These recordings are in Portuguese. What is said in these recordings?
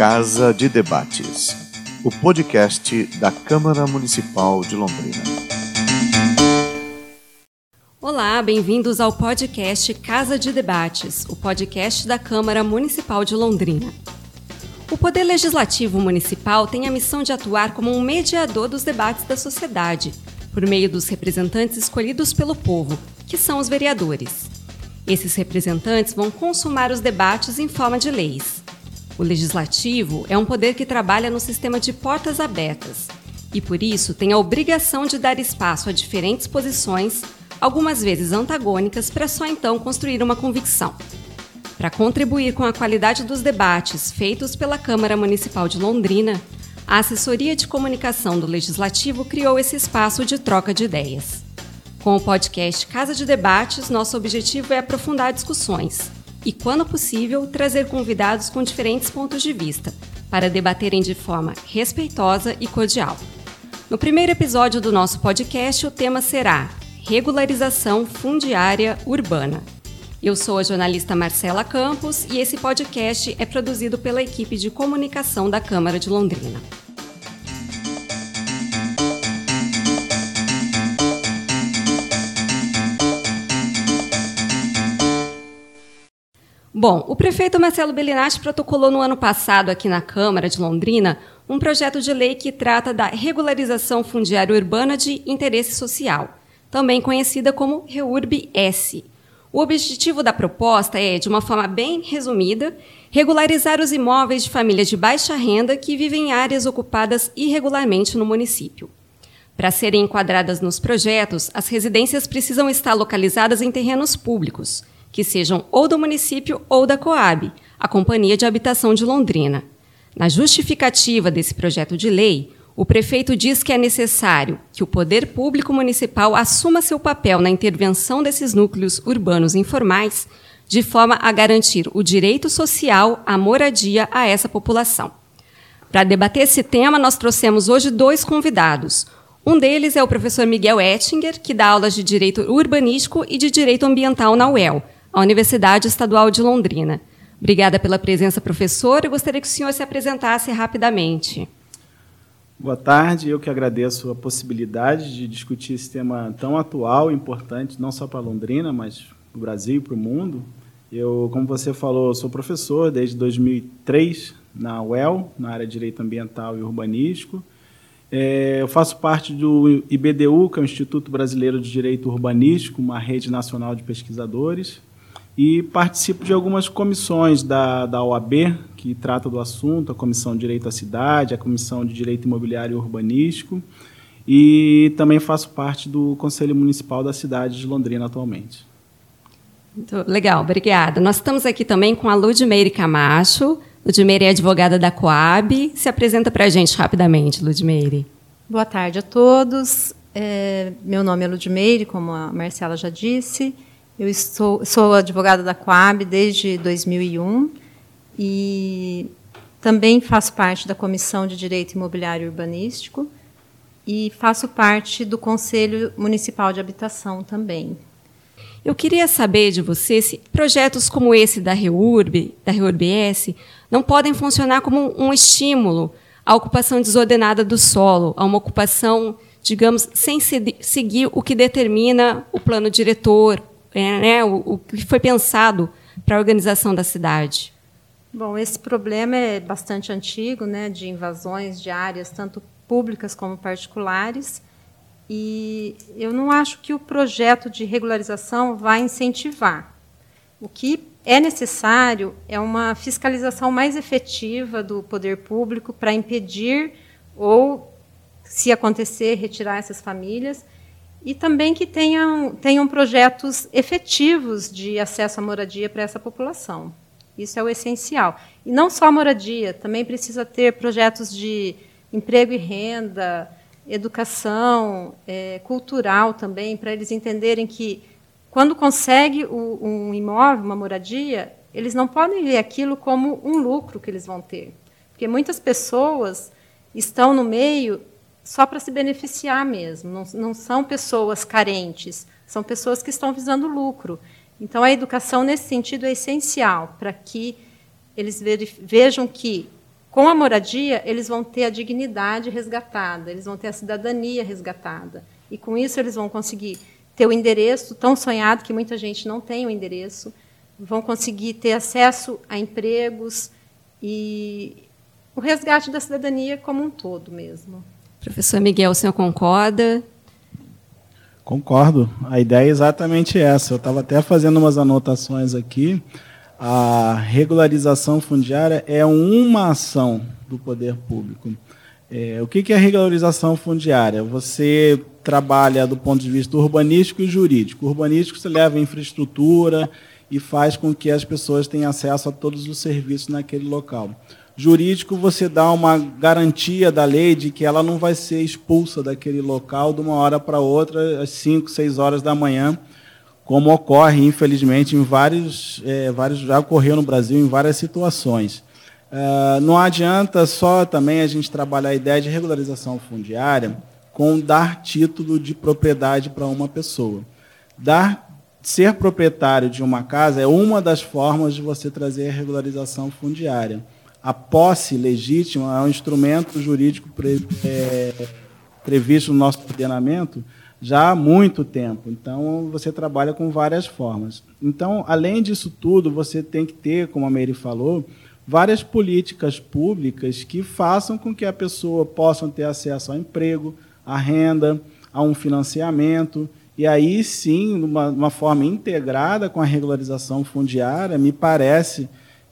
Casa de Debates, o podcast da Câmara Municipal de Londrina. Olá, bem-vindos ao podcast Casa de Debates, o podcast da Câmara Municipal de Londrina. O Poder Legislativo Municipal tem a missão de atuar como um mediador dos debates da sociedade, por meio dos representantes escolhidos pelo povo, que são os vereadores. Esses representantes vão consumar os debates em forma de leis. O legislativo é um poder que trabalha no sistema de portas abertas e, por isso, tem a obrigação de dar espaço a diferentes posições, algumas vezes antagônicas, para só então construir uma convicção. Para contribuir com a qualidade dos debates feitos pela Câmara Municipal de Londrina, a Assessoria de Comunicação do Legislativo criou esse espaço de troca de ideias. Com o podcast Casa de Debates, nosso objetivo é aprofundar discussões e, quando possível, trazer convidados com diferentes pontos de vista para debaterem de forma respeitosa e cordial. No primeiro episódio do nosso podcast, o tema será Regularização Fundiária Urbana. Eu sou a jornalista Marcela Campos e esse podcast é produzido pela equipe de comunicação da Câmara de Londrina. Bom, o prefeito Marcelo Bellinati protocolou no ano passado aqui na Câmara de Londrina um projeto de lei que trata da regularização fundiária urbana de interesse social, também conhecida como REURB-S. O objetivo da proposta é, de uma forma bem resumida, regularizar os imóveis de famílias de baixa renda que vivem em áreas ocupadas irregularmente no município. Para serem enquadradas nos projetos, as residências precisam estar localizadas em terrenos públicos que sejam ou do município ou da Coab, a Companhia de Habitação de Londrina. Na justificativa desse projeto de lei, o prefeito diz que é necessário que o poder público municipal assuma seu papel na intervenção desses núcleos urbanos informais, de forma a garantir o direito social à moradia a essa população. Para debater esse tema, nós trouxemos hoje dois convidados. Um deles é o professor Miguel Ettinger, que dá aulas de Direito Urbanístico e de Direito Ambiental na UEL, a Universidade Estadual de Londrina. Obrigada pela presença, professor. Eu gostaria que o senhor se apresentasse rapidamente. Boa tarde, eu que agradeço a possibilidade de discutir esse tema tão atual e importante, não só para Londrina, mas para o Brasil e para o mundo. Eu, como você falou, sou professor desde 2003 na UEL, na área de Direito Ambiental e Urbanístico. É, eu faço parte do IBDU, que é o Instituto Brasileiro de Direito Urbanístico, uma rede nacional de pesquisadores e participo de algumas comissões da, da OAB, que trata do assunto, a Comissão de Direito à Cidade, a Comissão de Direito Imobiliário e Urbanístico, e também faço parte do Conselho Municipal da cidade de Londrina atualmente. Muito legal, obrigada. Nós estamos aqui também com a Ludmeire Camacho. Ludmeire é advogada da Coab. Se apresenta para a gente rapidamente, Ludmeire. Boa tarde a todos. É, meu nome é Ludmeire, como a Marcela já disse. Eu estou, sou advogada da Coab desde 2001 e também faço parte da Comissão de Direito Imobiliário e Urbanístico e faço parte do Conselho Municipal de Habitação também. Eu queria saber de você se projetos como esse da REURB, da REURBS, não podem funcionar como um estímulo à ocupação desordenada do solo, a uma ocupação, digamos, sem seguir o que determina o plano diretor, é, né, o, o que foi pensado para a organização da cidade? Bom, esse problema é bastante antigo, né, de invasões de áreas tanto públicas como particulares, e eu não acho que o projeto de regularização vai incentivar. O que é necessário é uma fiscalização mais efetiva do poder público para impedir ou, se acontecer, retirar essas famílias e também que tenham, tenham projetos efetivos de acesso à moradia para essa população. Isso é o essencial. E não só a moradia, também precisa ter projetos de emprego e renda, educação, é, cultural também, para eles entenderem que, quando consegue o, um imóvel, uma moradia, eles não podem ver aquilo como um lucro que eles vão ter. Porque muitas pessoas estão no meio só para se beneficiar mesmo. Não, não são pessoas carentes, são pessoas que estão visando lucro. Então, a educação, nesse sentido, é essencial para que eles vejam que Com a moradia, eles vão ter a dignidade resgatada, eles vão ter a cidadania resgatada. E com isso eles vão conseguir ter o endereço tão sonhado que muita gente não tem o endereço, vão conseguir ter acesso a empregos e o resgate da cidadania como um todo mesmo. Professor Miguel, o senhor concorda? Concordo. A ideia é exatamente essa. Eu estava até fazendo umas anotações aqui. A regularização fundiária é uma ação do poder público. É, o que, é regularização fundiária? Você trabalha do ponto de vista urbanístico e jurídico. O urbanístico você leva infraestrutura e faz com que as pessoas tenham acesso a todos os serviços naquele local. Jurídico, você dá uma garantia da lei de que ela não vai ser expulsa daquele local de uma hora para outra, às 5, 6 horas da manhã, como ocorre, infelizmente, em vários, é, vários já ocorreu no Brasil em várias situações. Uh, não adianta só também a gente trabalhar a ideia de regularização fundiária com dar título de propriedade para uma pessoa. Dar ser proprietário de uma casa é uma das formas de você trazer a regularização fundiária. A posse legítima é um instrumento jurídico pre, é, previsto no nosso ordenamento já há muito tempo. Então, você trabalha com várias formas. Então, além disso tudo, você tem que ter, como a Mary falou, várias políticas públicas que façam com que a pessoa possa ter acesso ao emprego, à renda, a um financiamento. E aí sim, de uma, uma forma integrada com a regularização fundiária, me parece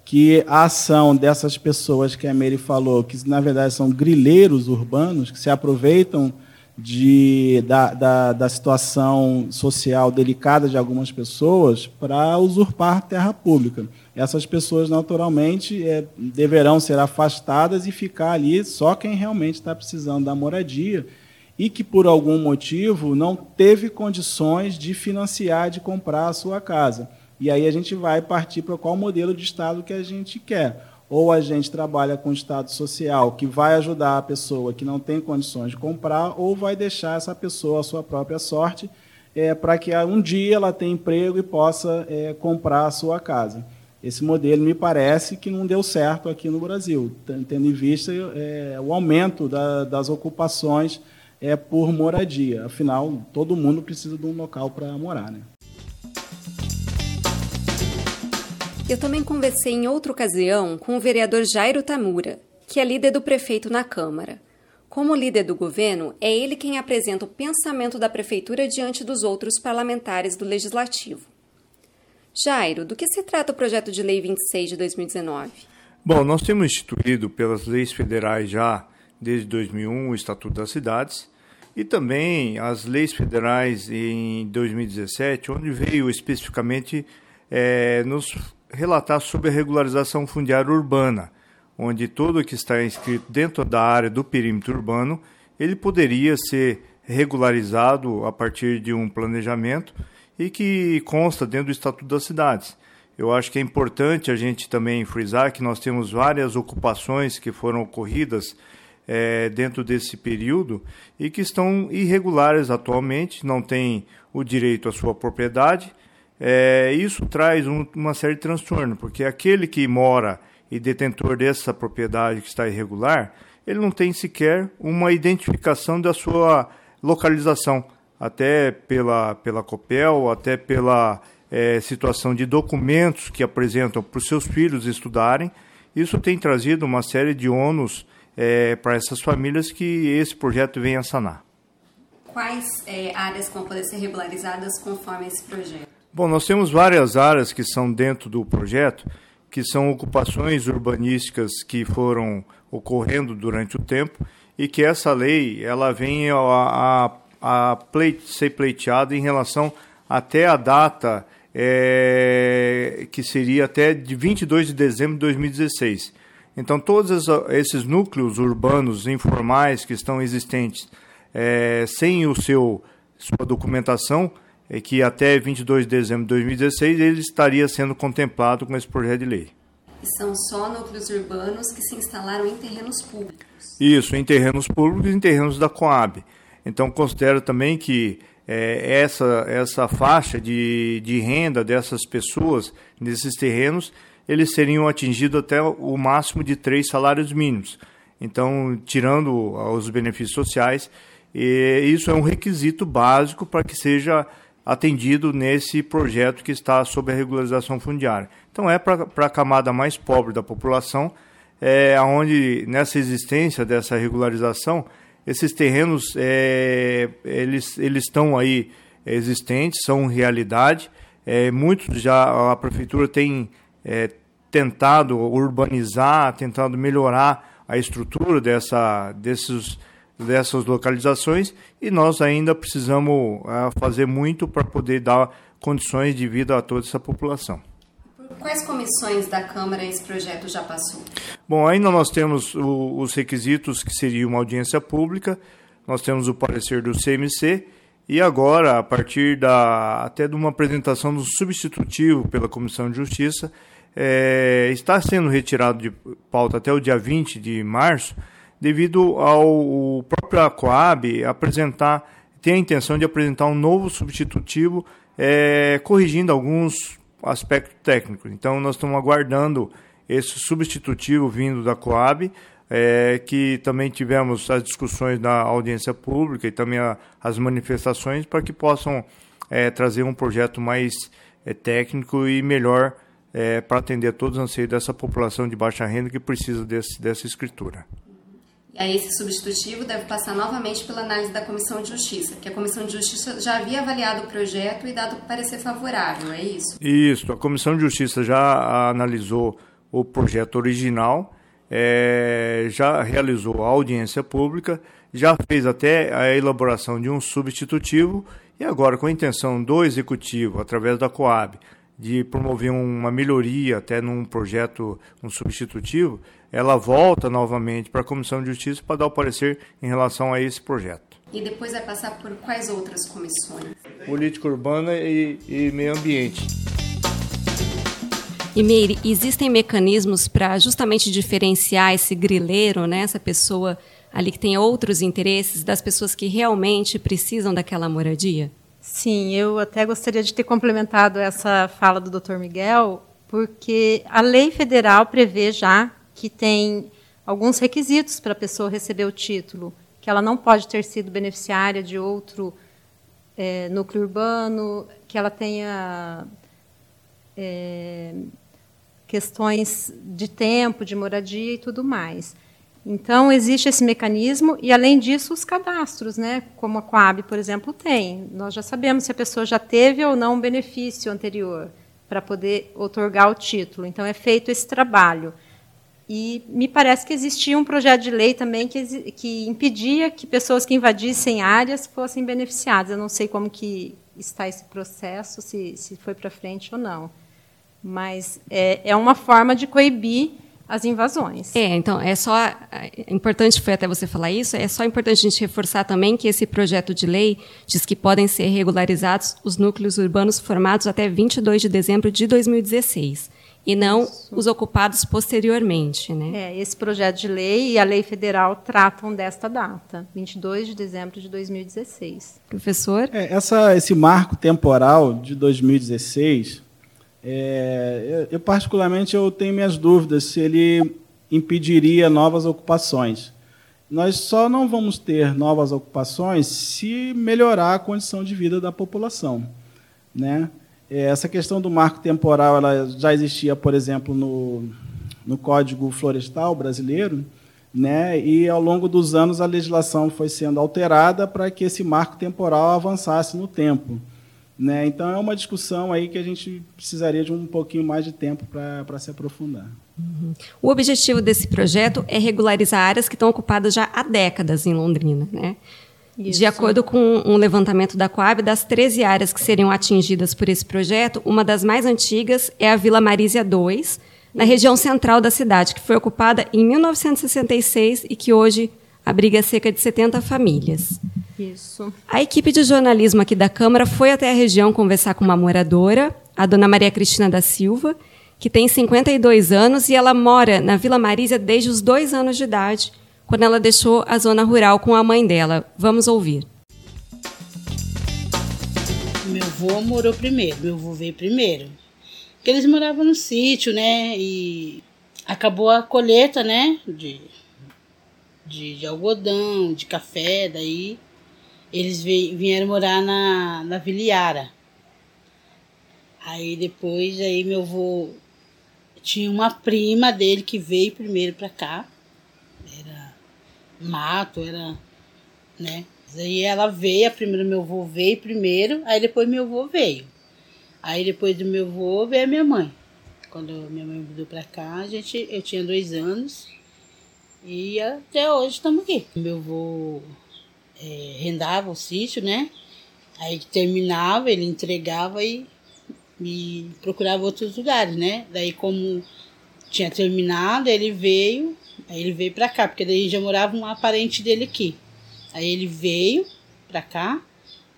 que a ação dessas pessoas que a Mary falou, que na verdade são grileiros urbanos, que se aproveitam de, da, da, da situação social delicada de algumas pessoas para usurpar terra pública. Essas pessoas, naturalmente, é, deverão ser afastadas e ficar ali só quem realmente está precisando da moradia e que, por algum motivo, não teve condições de financiar, de comprar a sua casa. E aí a gente vai partir para qual modelo de Estado que a gente quer ou a gente trabalha com Estado social, que vai ajudar a pessoa que não tem condições de comprar, ou vai deixar essa pessoa à sua própria sorte, é, para que um dia ela tenha emprego e possa é, comprar a sua casa. Esse modelo me parece que não deu certo aqui no Brasil, tendo em vista é, o aumento da, das ocupações é, por moradia. Afinal, todo mundo precisa de um local para morar. Né? Eu também conversei em outra ocasião com o vereador Jairo Tamura, que é líder do prefeito na Câmara. Como líder do governo, é ele quem apresenta o pensamento da prefeitura diante dos outros parlamentares do legislativo. Jairo, do que se trata o projeto de lei 26 de 2019? Bom, nós temos instituído pelas leis federais já desde 2001 o Estatuto das Cidades e também as leis federais em 2017, onde veio especificamente é, nos relatar sobre a regularização fundiária urbana, onde todo que está inscrito dentro da área do perímetro urbano, ele poderia ser regularizado a partir de um planejamento e que consta dentro do Estatuto das Cidades. Eu acho que é importante a gente também frisar que nós temos várias ocupações que foram ocorridas é, dentro desse período e que estão irregulares atualmente, não têm o direito à sua propriedade é, isso traz um, uma série de transtorno, porque aquele que mora e detentor dessa propriedade que está irregular, ele não tem sequer uma identificação da sua localização, até pela, pela COPEL, até pela é, situação de documentos que apresentam para os seus filhos estudarem. Isso tem trazido uma série de ônus é, para essas famílias que esse projeto vem a sanar. Quais é, áreas vão poder ser regularizadas conforme esse projeto? Bom, nós temos várias áreas que são dentro do projeto, que são ocupações urbanísticas que foram ocorrendo durante o tempo e que essa lei ela vem a, a, a ser pleiteada em relação até a data é, que seria até de 22 de dezembro de 2016. Então, todos esses núcleos urbanos informais que estão existentes é, sem o seu sua documentação é que até 22 de dezembro de 2016 ele estaria sendo contemplado com esse projeto de lei. São só núcleos urbanos que se instalaram em terrenos públicos? Isso, em terrenos públicos e em terrenos da Coab. Então, considero também que é, essa, essa faixa de, de renda dessas pessoas nesses terrenos eles seriam atingidos até o máximo de três salários mínimos. Então, tirando os benefícios sociais, isso é um requisito básico para que seja atendido nesse projeto que está sob a regularização fundiária. Então, é para a camada mais pobre da população, é, onde nessa existência dessa regularização, esses terrenos é, eles, eles estão aí existentes, são realidade. É, muitos já a prefeitura tem é, tentado urbanizar, tentado melhorar a estrutura dessa, desses, dessas localizações e nós ainda precisamos uh, fazer muito para poder dar condições de vida a toda essa população. Quais comissões da Câmara esse projeto já passou? Bom, ainda nós temos o, os requisitos que seria uma audiência pública, nós temos o parecer do CMC e agora, a partir da até de uma apresentação do substitutivo pela Comissão de Justiça, é, está sendo retirado de pauta até o dia 20 de março, devido ao próprio Acoab apresentar, tem a intenção de apresentar um novo substitutivo, é, corrigindo alguns aspectos técnicos. Então, nós estamos aguardando esse substitutivo vindo da Coab, é, que também tivemos as discussões na audiência pública e também a, as manifestações para que possam é, trazer um projeto mais é, técnico e melhor é, para atender todos os anseios dessa população de baixa renda que precisa desse, dessa escritura. Aí esse substitutivo deve passar novamente pela análise da Comissão de Justiça, que a Comissão de Justiça já havia avaliado o projeto e dado parecer favorável, é isso? Isso, a Comissão de Justiça já analisou o projeto original é, já realizou a audiência pública, já fez até a elaboração de um substitutivo e agora, com a intenção do Executivo, através da Coab, de promover uma melhoria até num projeto, um substitutivo, ela volta novamente para a Comissão de Justiça para dar o parecer em relação a esse projeto. E depois vai passar por quais outras comissões? Política Urbana e, e Meio Ambiente. E Meire, existem mecanismos para justamente diferenciar esse grileiro, né, essa pessoa ali que tem outros interesses, das pessoas que realmente precisam daquela moradia? Sim, eu até gostaria de ter complementado essa fala do Dr. Miguel, porque a lei federal prevê já que tem alguns requisitos para a pessoa receber o título, que ela não pode ter sido beneficiária de outro é, núcleo urbano, que ela tenha é, questões de tempo, de moradia e tudo mais. Então, existe esse mecanismo e, além disso, os cadastros, né? como a Coab, por exemplo, tem. Nós já sabemos se a pessoa já teve ou não um benefício anterior para poder otorgar o título. Então, é feito esse trabalho. E me parece que existia um projeto de lei também que, que impedia que pessoas que invadissem áreas fossem beneficiadas. Eu não sei como que está esse processo, se, se foi para frente ou não. Mas é, é uma forma de coibir as invasões. É, então é só é importante foi até você falar isso. É só importante a gente reforçar também que esse projeto de lei diz que podem ser regularizados os núcleos urbanos formados até 22 de dezembro de 2016 e não isso. os ocupados posteriormente, né? É, esse projeto de lei e a lei federal tratam desta data, 22 de dezembro de 2016. Professor? É, essa, esse marco temporal de 2016 é, eu, particularmente, eu tenho minhas dúvidas se ele impediria novas ocupações. Nós só não vamos ter novas ocupações se melhorar a condição de vida da população. Né? É, essa questão do marco temporal ela já existia, por exemplo, no, no Código Florestal brasileiro, né? e ao longo dos anos a legislação foi sendo alterada para que esse marco temporal avançasse no tempo. Né? Então, é uma discussão aí que a gente precisaria de um pouquinho mais de tempo para se aprofundar. Uhum. O objetivo desse projeto é regularizar áreas que estão ocupadas já há décadas em Londrina. Né? De acordo com um levantamento da Coab, das 13 áreas que seriam atingidas por esse projeto, uma das mais antigas é a Vila Marísia 2, na região central da cidade, que foi ocupada em 1966 e que hoje abriga cerca de 70 famílias. Isso. A equipe de jornalismo aqui da Câmara foi até a região conversar com uma moradora, a dona Maria Cristina da Silva, que tem 52 anos e ela mora na Vila Marísia desde os dois anos de idade, quando ela deixou a zona rural com a mãe dela. Vamos ouvir. Meu avô morou primeiro, meu avô veio primeiro. Porque eles moravam no sítio, né? E acabou a colheita, né? De, de, de algodão, de café, daí eles vieram morar na, na Viliara. Aí depois, aí meu avô tinha uma prima dele que veio primeiro para cá. Era mato, era, né? Aí ela veio, a primeira meu avô veio primeiro, aí depois meu avô veio. Aí depois do meu avô veio a minha mãe. Quando minha mãe mudou para cá, a gente, eu tinha dois anos e até hoje estamos aqui. Meu avô é, rendava o sítio, né? Aí terminava, ele entregava e, e procurava outros lugares, né? Daí como tinha terminado, ele veio, aí ele veio para cá, porque daí já morava um parente dele aqui. Aí ele veio para cá,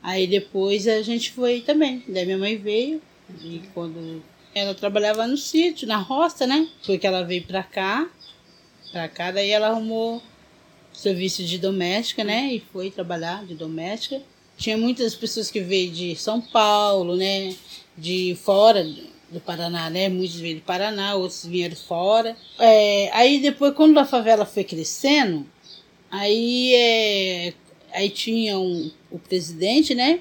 aí depois a gente foi também. Daí minha mãe veio e quando ela trabalhava no sítio, na roça, né? Foi que ela veio para cá, para cá, daí ela arrumou serviço de doméstica, né? E foi trabalhar de doméstica. Tinha muitas pessoas que veio de São Paulo, né? De fora do Paraná, né? Muitos veio de Paraná, outros vieram fora. É, aí depois, quando a favela foi crescendo, aí, é, aí tinha um, o presidente, né?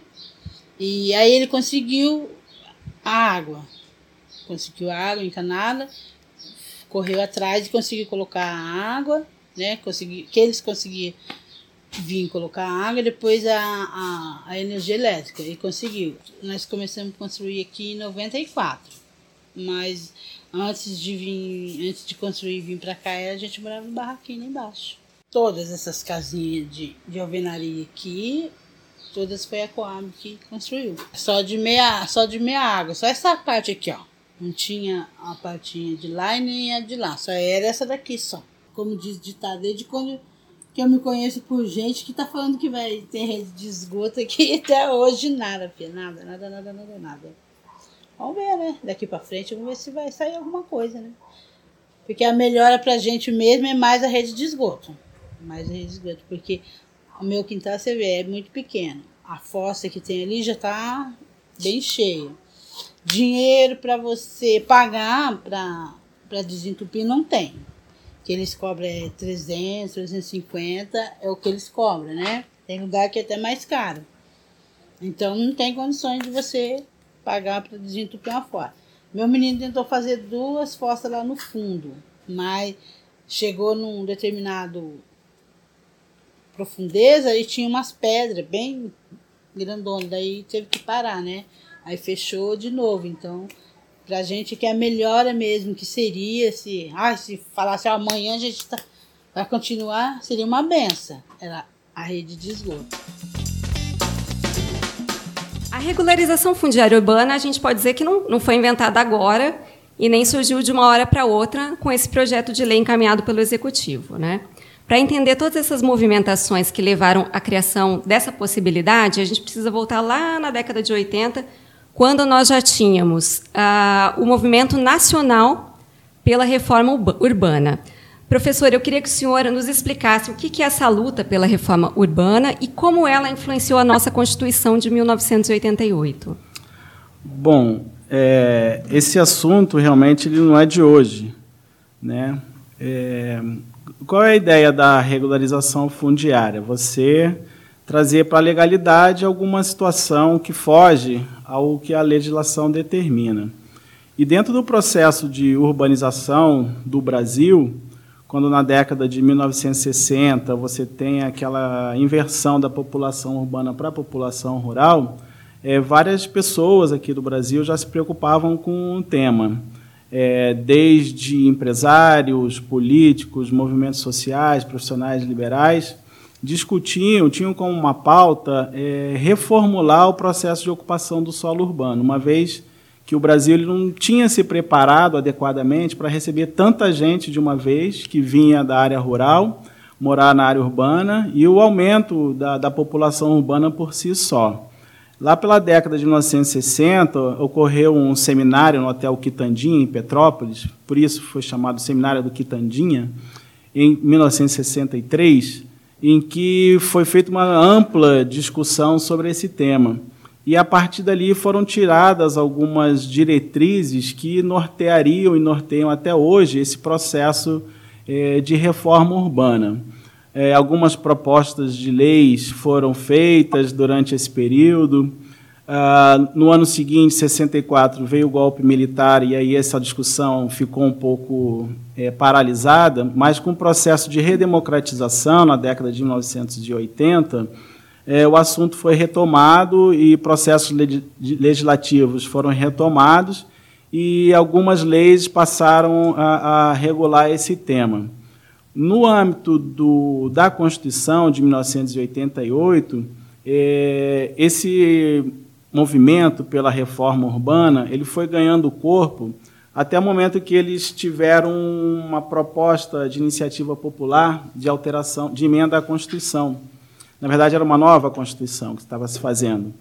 E aí ele conseguiu a água. Conseguiu a água encanada, correu atrás e conseguiu colocar a água né? Que eles conseguiam vir colocar água depois a, a, a, energia elétrica. E conseguiu. Nós começamos a construir aqui em 94. Mas antes de vir, antes de construir e vir para cá, a gente morava no barraquinho lá embaixo. Todas essas casinhas de, de alvenaria aqui, todas foi a Coab que construiu. Só de meia, só de meia água, só essa parte aqui, ó. Não tinha a partinha de lá e nem a de lá, só era essa daqui só como diz ditado, desde quando que eu me conheço por gente que tá falando que vai ter rede de esgoto aqui até hoje nada, filha, nada, nada, nada, nada, nada. Vamos ver, né? Daqui para frente, vamos ver se vai sair alguma coisa, né? Porque a melhora pra gente mesmo é mais a rede de esgoto. Mais a rede de esgoto, porque o meu quintal, você vê, é muito pequeno. A fossa que tem ali já tá bem cheia. Dinheiro para você pagar para desentupir não tem que eles cobram é 300, 350, é o que eles cobram, né? Tem lugar que é até mais caro. Então não tem condições de você pagar para desentupir uma fossa. Meu menino tentou fazer duas fossas lá no fundo, mas chegou num determinado profundeza e tinha umas pedras bem grandonas, daí teve que parar, né? Aí fechou de novo, então Pra gente que é a melhora mesmo, que seria se, ah, se falasse amanhã a gente tá, vai continuar, seria uma benção. Era a rede de esgoto. A regularização fundiária urbana, a gente pode dizer que não, não foi inventada agora e nem surgiu de uma hora para outra com esse projeto de lei encaminhado pelo Executivo. Né? Para entender todas essas movimentações que levaram à criação dessa possibilidade, a gente precisa voltar lá na década de 80 quando nós já tínhamos uh, o movimento nacional pela reforma urbana. Professor, eu queria que o senhor nos explicasse o que é essa luta pela reforma urbana e como ela influenciou a nossa Constituição de 1988. Bom, é, esse assunto realmente ele não é de hoje. Né? É, qual é a ideia da regularização fundiária? Você trazer para a legalidade alguma situação que foge ao que a legislação determina. E dentro do processo de urbanização do Brasil, quando na década de 1960 você tem aquela inversão da população urbana para a população rural, é, várias pessoas aqui do Brasil já se preocupavam com o tema. É, desde empresários, políticos, movimentos sociais, profissionais liberais, discutiam, tinham como uma pauta é, reformular o processo de ocupação do solo urbano, uma vez que o Brasil não tinha se preparado adequadamente para receber tanta gente de uma vez que vinha da área rural morar na área urbana e o aumento da, da população urbana por si só. Lá pela década de 1960, ocorreu um seminário no Hotel Quitandinha, em Petrópolis, por isso foi chamado Seminário do Quitandinha, em 1963, em que foi feita uma ampla discussão sobre esse tema. e a partir dali foram tiradas algumas diretrizes que norteariam e norteiam até hoje esse processo é, de reforma urbana. É, algumas propostas de leis foram feitas durante esse período. Ah, no ano seguinte, 64, veio o golpe militar e aí essa discussão ficou um pouco é, paralisada, mas com o processo de redemocratização na década de 1980, é, o assunto foi retomado e processos legislativos foram retomados e algumas leis passaram a, a regular esse tema. No âmbito do, da Constituição de 1988, é, esse movimento pela reforma urbana ele foi ganhando corpo até o momento que eles tiveram uma proposta de iniciativa popular de alteração, de emenda à Constituição. Na verdade, era uma nova Constituição que estava se fazendo.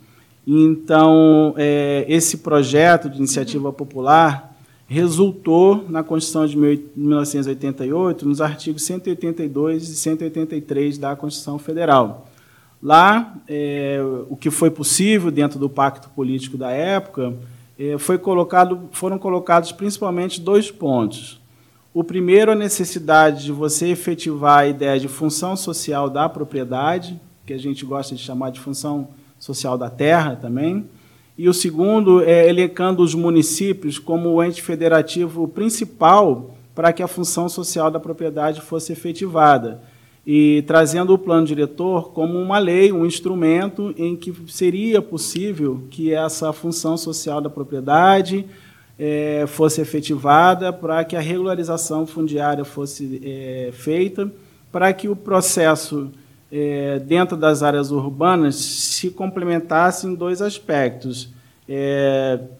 Então, é, esse projeto de iniciativa popular resultou na Constituição de 1988, nos artigos 182 e 183 da Constituição Federal. Lá, é, o que foi possível dentro do pacto político da época é, foi colocado, foram colocados principalmente dois pontos. O primeiro, a necessidade de você efetivar a ideia de função social da propriedade, que a gente gosta de chamar de função social da terra também. E o segundo é elencando os municípios como o ente federativo principal para que a função social da propriedade fosse efetivada e trazendo o plano diretor como uma lei, um instrumento em que seria possível que essa função social da propriedade é, fosse efetivada para que a regularização fundiária fosse é, feita, para que o processo é, dentro das áreas urbanas se complementasse em dois aspectos: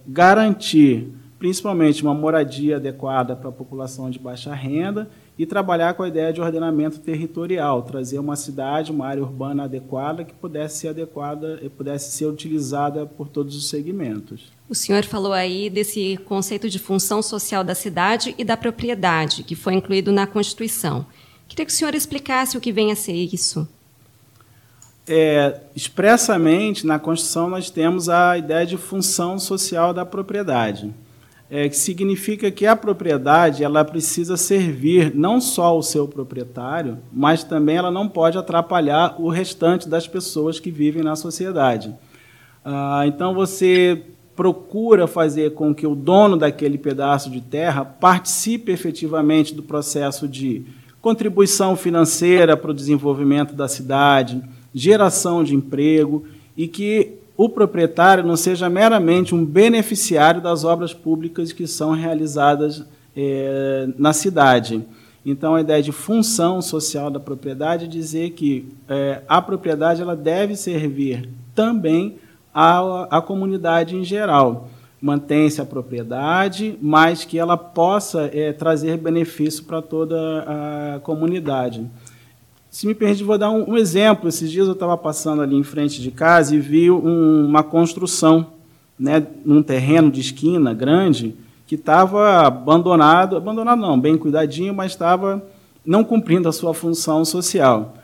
garantir principalmente uma moradia adequada para a população de baixa renda e trabalhar com a ideia de ordenamento territorial, trazer uma cidade, uma área urbana adequada que pudesse ser adequada e pudesse ser utilizada por todos os segmentos. O senhor falou aí desse conceito de função social da cidade e da propriedade, que foi incluído na Constituição. Queria que o senhor explicasse o que vem a ser isso. É, expressamente, na Constituição, nós temos a ideia de função social da propriedade é, que significa que a propriedade ela precisa servir não só ao seu proprietário, mas também ela não pode atrapalhar o restante das pessoas que vivem na sociedade. Ah, então você procura fazer com que o dono daquele pedaço de terra participe efetivamente do processo de contribuição financeira para o desenvolvimento da cidade, geração de emprego e que o proprietário não seja meramente um beneficiário das obras públicas que são realizadas é, na cidade. Então, a ideia de função social da propriedade é dizer que é, a propriedade ela deve servir também à, à comunidade em geral. Mantém-se a propriedade, mas que ela possa é, trazer benefício para toda a comunidade. Se me permite, vou dar um, um exemplo. Esses dias eu estava passando ali em frente de casa e vi um, uma construção, né, num terreno de esquina grande, que estava abandonado, abandonado não, bem cuidadinho, mas estava não cumprindo a sua função social.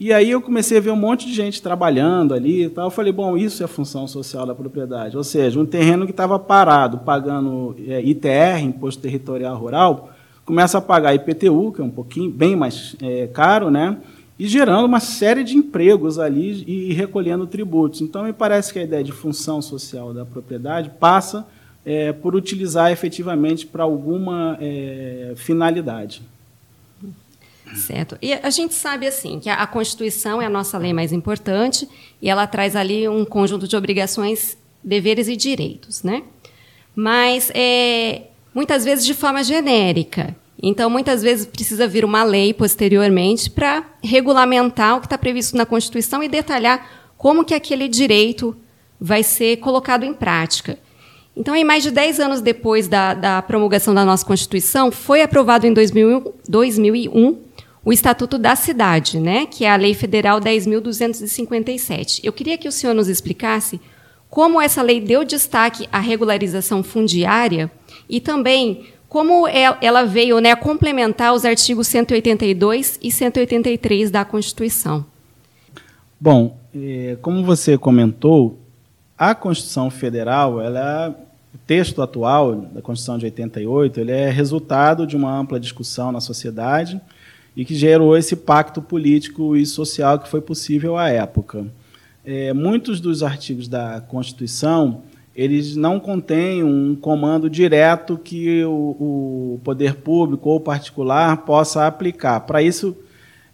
E aí eu comecei a ver um monte de gente trabalhando ali e tal. Eu falei, bom, isso é a função social da propriedade. Ou seja, um terreno que estava parado, pagando é, ITR, Imposto Territorial Rural, começa a pagar IPTU, que é um pouquinho bem mais é, caro, né? E gerando uma série de empregos ali e recolhendo tributos. Então, me parece que a ideia de função social da propriedade passa é, por utilizar efetivamente para alguma é, finalidade. Certo. E a gente sabe assim que a Constituição é a nossa lei mais importante e ela traz ali um conjunto de obrigações, deveres e direitos, né? Mas é, muitas vezes de forma genérica. Então, muitas vezes precisa vir uma lei posteriormente para regulamentar o que está previsto na Constituição e detalhar como que aquele direito vai ser colocado em prática. Então, em mais de 10 anos depois da, da promulgação da nossa Constituição, foi aprovado em 2001, 2001 o Estatuto da Cidade, né, que é a Lei Federal 10.257. Eu queria que o senhor nos explicasse como essa lei deu destaque à regularização fundiária e também como é, ela veio né, complementar os artigos 182 e 183 da Constituição? Bom, é, como você comentou, a Constituição Federal, ela, o texto atual da Constituição de 88, ele é resultado de uma ampla discussão na sociedade e que gerou esse pacto político e social que foi possível à época. É, muitos dos artigos da Constituição eles não contêm um comando direto que o, o poder público ou particular possa aplicar. Para isso,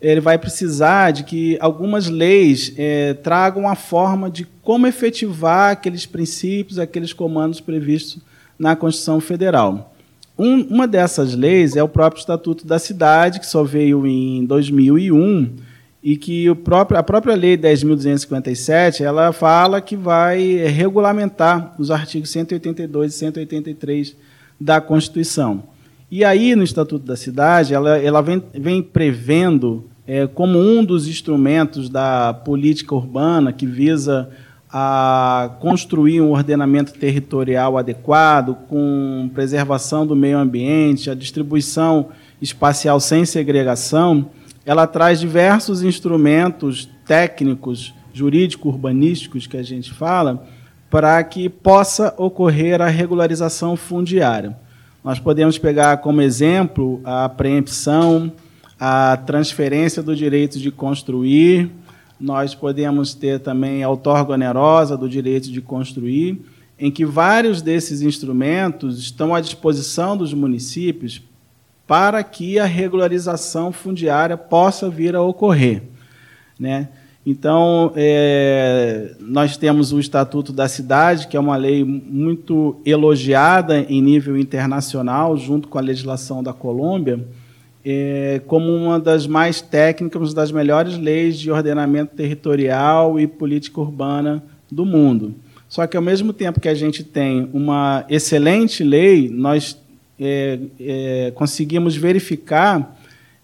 ele vai precisar de que algumas leis é, tragam a forma de como efetivar aqueles princípios, aqueles comandos previstos na Constituição Federal. Um, uma dessas leis é o próprio Estatuto da Cidade, que só veio em 2001 e que próprio, a própria Lei 10.257 ela fala que vai regulamentar os artigos 182 e 183 da Constituição. E aí, no Estatuto da Cidade, ela, ela vem, vem prevendo é, como um dos instrumentos da política urbana que visa a construir um ordenamento territorial adequado, com preservação do meio ambiente, a distribuição espacial sem segregação, ela traz diversos instrumentos técnicos, jurídico-urbanísticos que a gente fala, para que possa ocorrer a regularização fundiária. Nós podemos pegar como exemplo a preempção, a transferência do direito de construir, nós podemos ter também a outorga onerosa do direito de construir, em que vários desses instrumentos estão à disposição dos municípios para que a regularização fundiária possa vir a ocorrer. Né? Então, é, nós temos o Estatuto da Cidade, que é uma lei muito elogiada em nível internacional, junto com a legislação da Colômbia, é, como uma das mais técnicas, das melhores leis de ordenamento territorial e política urbana do mundo. Só que, ao mesmo tempo que a gente tem uma excelente lei, nós é, é, conseguimos verificar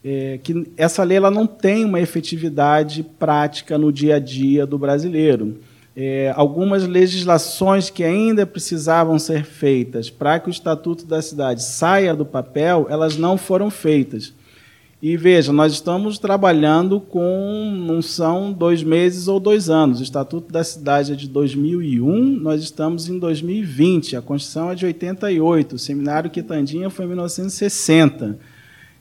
é, que essa lei ela não tem uma efetividade prática no dia a dia do brasileiro. É, algumas legislações que ainda precisavam ser feitas para que o Estatuto da Cidade saia do papel, elas não foram feitas. E veja, nós estamos trabalhando com, não são dois meses ou dois anos. O Estatuto da Cidade é de 2001, nós estamos em 2020. A Constituição é de 88, o Seminário Quitandinha foi em 1960.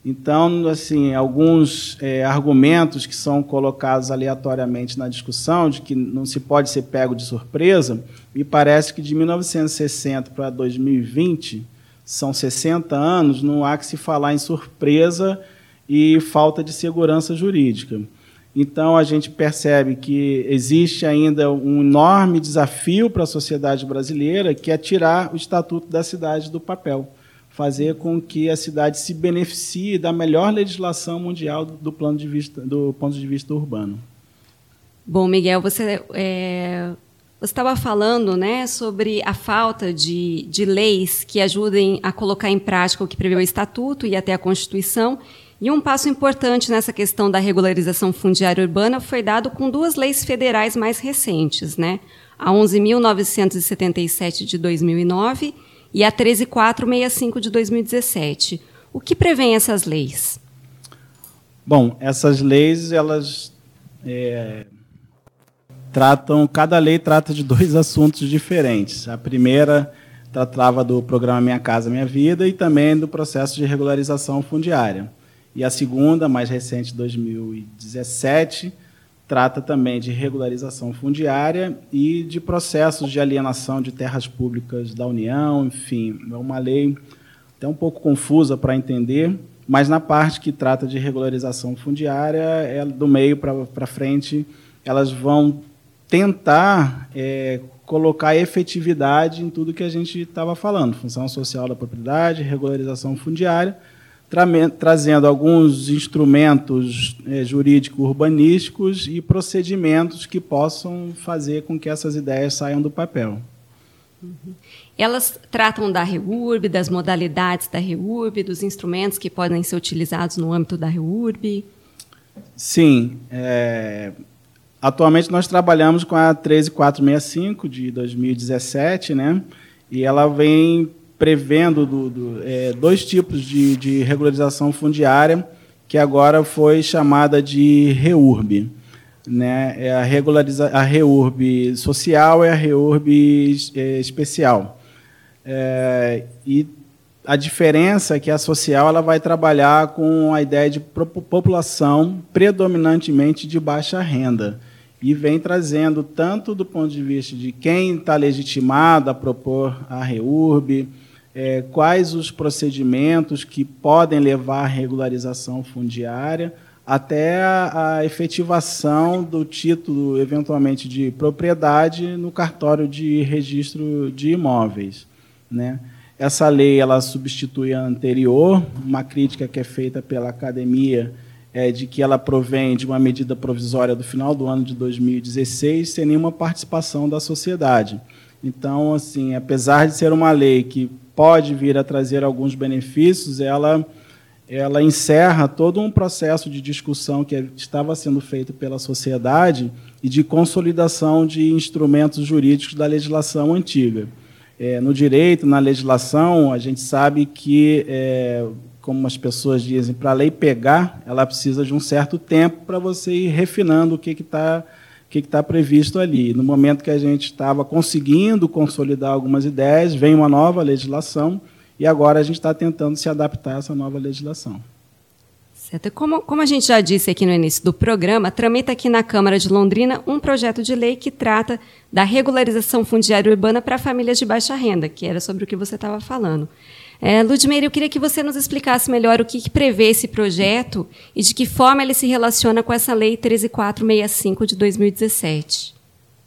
Então, assim, alguns é, argumentos que são colocados aleatoriamente na discussão, de que não se pode ser pego de surpresa, me parece que de 1960 para 2020, são 60 anos, não há que se falar em surpresa e falta de segurança jurídica. Então, a gente percebe que existe ainda um enorme desafio para a sociedade brasileira, que é tirar o Estatuto da Cidade do papel, fazer com que a cidade se beneficie da melhor legislação mundial do, plano de vista, do ponto de vista urbano. Bom, Miguel, você é, estava falando né, sobre a falta de, de leis que ajudem a colocar em prática o que prevê o Estatuto e até a Constituição, e um passo importante nessa questão da regularização fundiária urbana foi dado com duas leis federais mais recentes, né? A 11.977 de 2009 e a 13465 de 2017. O que prevêem essas leis? Bom, essas leis elas é, tratam, cada lei trata de dois assuntos diferentes. A primeira tratava do programa Minha Casa Minha Vida e também do processo de regularização fundiária. E a segunda, mais recente, 2017, trata também de regularização fundiária e de processos de alienação de terras públicas da União, enfim, é uma lei até um pouco confusa para entender, mas na parte que trata de regularização fundiária, é, do meio para frente, elas vão tentar é, colocar efetividade em tudo que a gente estava falando, função social da propriedade, regularização fundiária, trazendo alguns instrumentos é, jurídico-urbanísticos e procedimentos que possam fazer com que essas ideias saiam do papel. Uhum. Elas tratam da REURB, das modalidades da REURB, dos instrumentos que podem ser utilizados no âmbito da REURB? Sim. É, atualmente nós trabalhamos com a 13465 de 2017, né? E ela vem prevendo do, do, é, dois tipos de, de, regularização fundiária, que agora foi chamada de REURB. né, é a regulariza a REURB social e a REURB é, especial. É, e a diferença é que a social ela vai trabalhar com a ideia de população predominantemente de baixa renda e vem trazendo tanto do ponto de vista de quem está legitimado a propor a REURB, é, quais os procedimentos que podem levar à regularização fundiária, até a, a, efetivação do título, eventualmente, de propriedade no cartório de registro de imóveis. Né? Essa lei ela substitui a anterior, uma crítica que é feita pela academia é de que ela provém de uma medida provisória do final do ano de 2016, sem nenhuma participação da sociedade. Então, assim, apesar de ser uma lei que pode vir a trazer alguns benefícios, ela ela encerra todo um processo de discussão que estava sendo feito pela sociedade e de consolidação de instrumentos jurídicos da legislação antiga. É, no direito, na legislação, a gente sabe que, é, como as pessoas dizem, para a lei pegar, ela precisa de um certo tempo para você ir refinando o que está que está previsto ali. No momento que a gente estava conseguindo consolidar algumas ideias, vem uma nova legislação e agora a gente está tentando se adaptar a essa nova legislação. Certo. Como, como a gente já disse aqui no início do programa, tramita aqui na Câmara de Londrina um projeto de lei que trata da regularização fundiária urbana para famílias de baixa renda, que era sobre o que você estava falando. É, Ludmila, eu queria que você nos explicasse melhor o que, que, prevê esse projeto e de que forma ele se relaciona com essa Lei 13465 de 2017.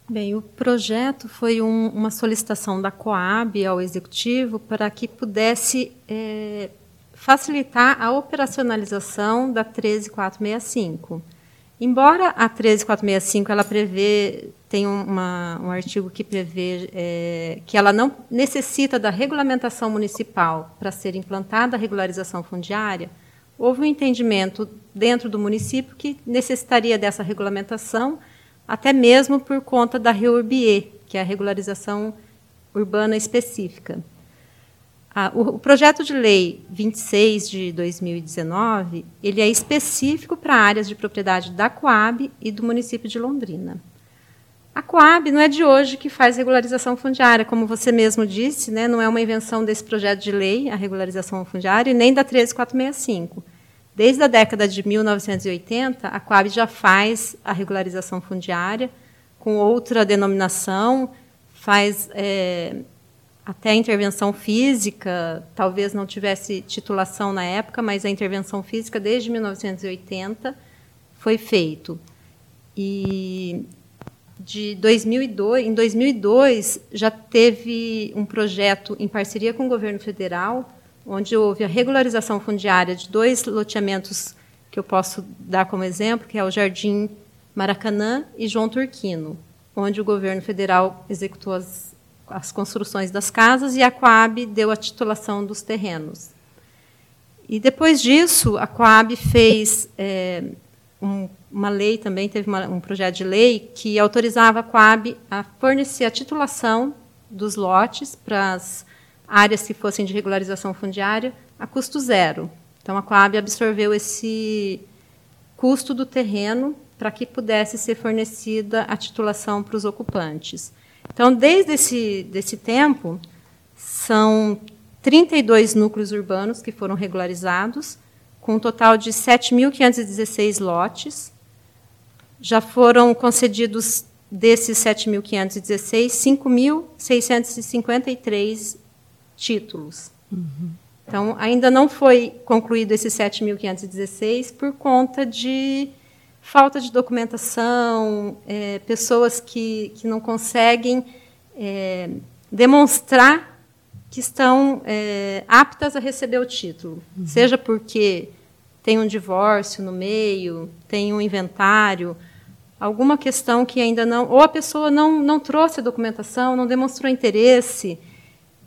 Bem, o projeto foi um, uma solicitação da Coab ao Executivo para que pudesse é, facilitar a operacionalização da 13465. Embora a 13465 ela prevê tem uma, um artigo que prevê é, que ela não necessita da regulamentação municipal para ser implantada a regularização fundiária, houve um entendimento dentro do município que necessitaria dessa regulamentação, até mesmo por conta da REURBIE, que é a regularização urbana específica. Ah, o, o, projeto de lei 26 de 2019, ele é específico para áreas de propriedade da Coab e do município de Londrina. A Coab não é de hoje que faz regularização fundiária, como você mesmo disse, né, não é uma invenção desse projeto de lei, a regularização fundiária, e nem da 13465. Desde a década de 1980, a Coab já faz a regularização fundiária com outra denominação, faz é, até a intervenção física, talvez não tivesse titulação na época, mas a intervenção física desde 1980 foi feito. E de 2002, em 2002 já teve um projeto em parceria com o governo federal, onde houve a regularização fundiária de dois loteamentos que eu posso dar como exemplo, que é o Jardim Maracanã e João Turquino, onde o governo federal executou as as construções das casas e a Coab deu a titulação dos terrenos. E depois disso, a Coab fez é, um, uma lei também, teve uma, um projeto de lei que autorizava a Coab a fornecer a titulação dos lotes para as áreas que fossem de regularização fundiária a custo zero. Então, a Coab absorveu esse custo do terreno para que pudesse ser fornecida a titulação para os ocupantes. Então, desde esse desse tempo, são 32 núcleos urbanos que foram regularizados, com um total de 7.516 lotes. Já foram concedidos desses 7.516, 5.653 títulos. Uhum. Então, ainda não foi concluído esses 7.516 por conta de falta de documentação, é, pessoas que, que não conseguem é, demonstrar que estão é, aptas a receber o título, uhum. seja porque tem um divórcio no meio, tem um inventário, alguma questão que ainda não, ou a pessoa não, não trouxe a documentação, não demonstrou interesse.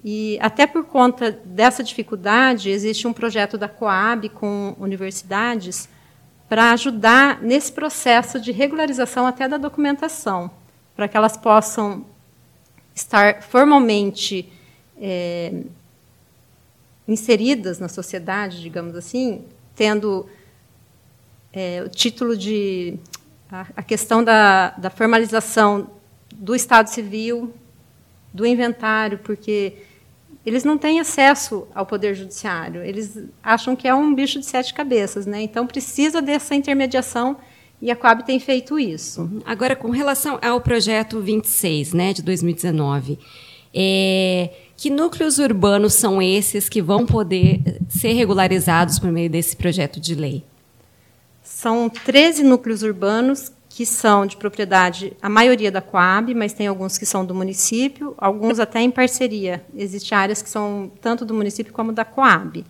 E até por conta dessa dificuldade, existe um projeto da Coab com universidades para ajudar nesse processo de regularização até da documentação, para que elas possam estar formalmente é, inseridas na sociedade, digamos assim, tendo é, o título de a, a questão da, da formalização do Estado Civil, do inventário, porque eles não têm acesso ao poder judiciário. Eles acham que é um bicho de sete cabeças, né? Então precisa dessa intermediação e a Coab tem feito isso. Uhum. Agora, com relação ao projeto 26, né, de 2019, é, que núcleos urbanos são esses que vão poder ser regularizados por meio desse projeto de lei? São 13 núcleos urbanos que são de propriedade, a maioria da Coab, mas tem alguns que são do município, alguns até em parceria. Existem áreas que são tanto do município como da Coab.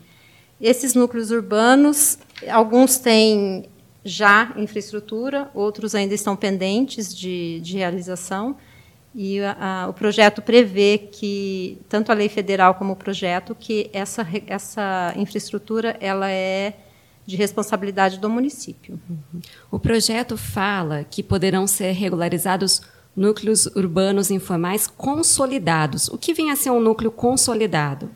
Esses núcleos urbanos, alguns têm já infraestrutura, outros ainda estão pendentes de, de realização. E a, a, o projeto prevê que, tanto a lei federal como o projeto, que essa, essa infraestrutura ela é de responsabilidade do município. O projeto fala que poderão ser regularizados núcleos urbanos informais consolidados. O que vem a ser um núcleo consolidado?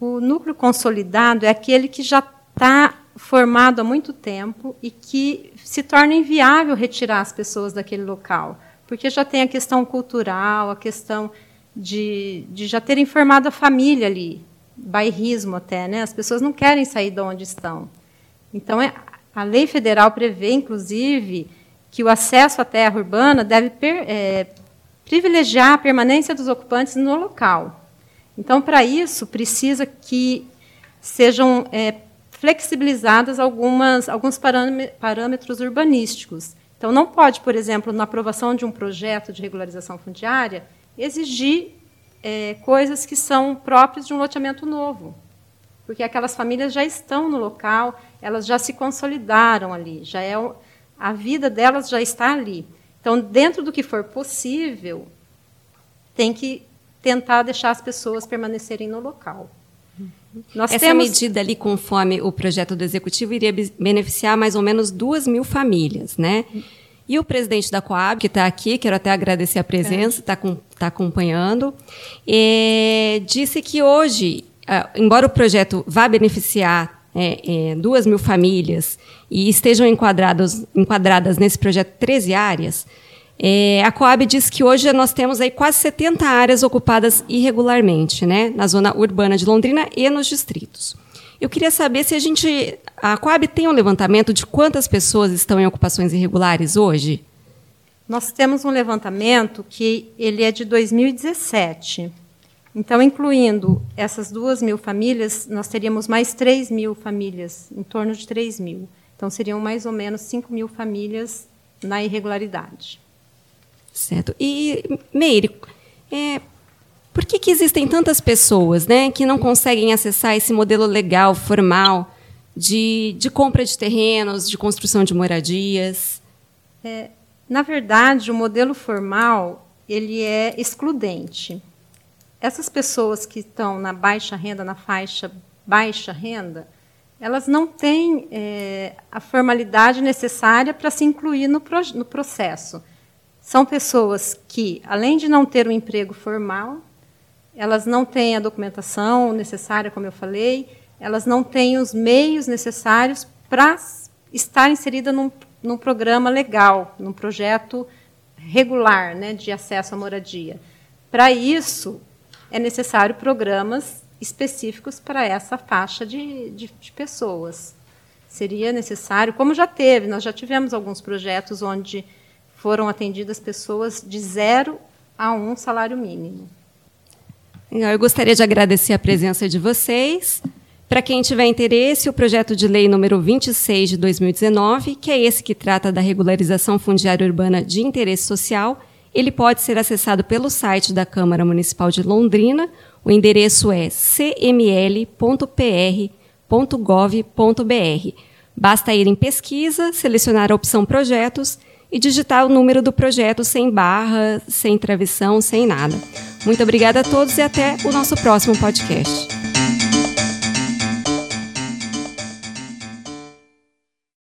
O núcleo consolidado é aquele que já está formado há muito tempo e que se torna inviável retirar as pessoas daquele local, porque já tem a questão cultural, a questão de, de já terem formado a família ali, bairrismo até, né? As pessoas não querem sair de onde estão. Então, é, a lei federal prevê, inclusive, que o acesso à terra urbana deve per, é, privilegiar a permanência dos ocupantes no local. Então, para isso, precisa que sejam é, flexibilizadas algumas, alguns parâmetros urbanísticos. Então, não pode, por exemplo, na aprovação de um projeto de regularização fundiária, exigir é, coisas que são próprias de um loteamento novo, porque aquelas famílias já estão no local, elas já se consolidaram ali, já é a vida delas já está ali. Então, dentro do que for possível, tem que tentar deixar as pessoas permanecerem no local. Nós Essa temos... medida ali, conforme o projeto do executivo, iria beneficiar mais ou menos duas mil famílias, né? E o presidente da Coab, que está aqui, quero até agradecer a presença, está é. tá acompanhando, é, disse que hoje, embora o projeto vá beneficiar é, é, duas mil famílias e estejam enquadradas, enquadradas nesse projeto 13 áreas, é, a Coab diz que hoje nós temos aí quase 70 áreas ocupadas irregularmente, né, na zona urbana de Londrina e nos distritos. Eu queria saber se a gente, a Coab tem um levantamento de quantas pessoas estão em ocupações irregulares hoje? Nós temos um levantamento que ele é de 2017. Então, incluindo essas duas mil famílias, nós teríamos mais 3 mil famílias, em torno de 3 mil. Então, seriam mais ou menos 5 mil famílias na irregularidade. Certo. E, Meire, é, por que, que existem tantas pessoas né, que não conseguem acessar esse modelo legal, formal, de, de compra de terrenos, de construção de moradias? É, na verdade, o modelo formal ele é excludente. Essas pessoas que estão na baixa renda, na faixa baixa renda, elas não têm é, a formalidade necessária para se incluir no, no processo são pessoas que, além de não ter um emprego formal, elas não têm a documentação necessária, como eu falei, elas não têm os meios necessários para estar inserida num, num programa legal, num projeto regular né, de acesso à moradia. Para isso, é necessário programas específicos para essa faixa de, de, de, pessoas. Seria necessário, como já teve, nós já tivemos alguns projetos onde foram atendidas pessoas de zero a um salário mínimo. Eu gostaria de agradecer a presença de vocês. Para quem tiver interesse, o projeto de lei número 26 de 2019, que é esse que trata da regularização fundiária urbana de interesse social, ele pode ser acessado pelo site da Câmara Municipal de Londrina. O endereço é cml.pr.gov.br. Basta ir em pesquisa, selecionar a opção projetos e digitar o número do projeto sem barra, sem travessão, sem nada. Muito obrigada a todos e até o nosso próximo podcast.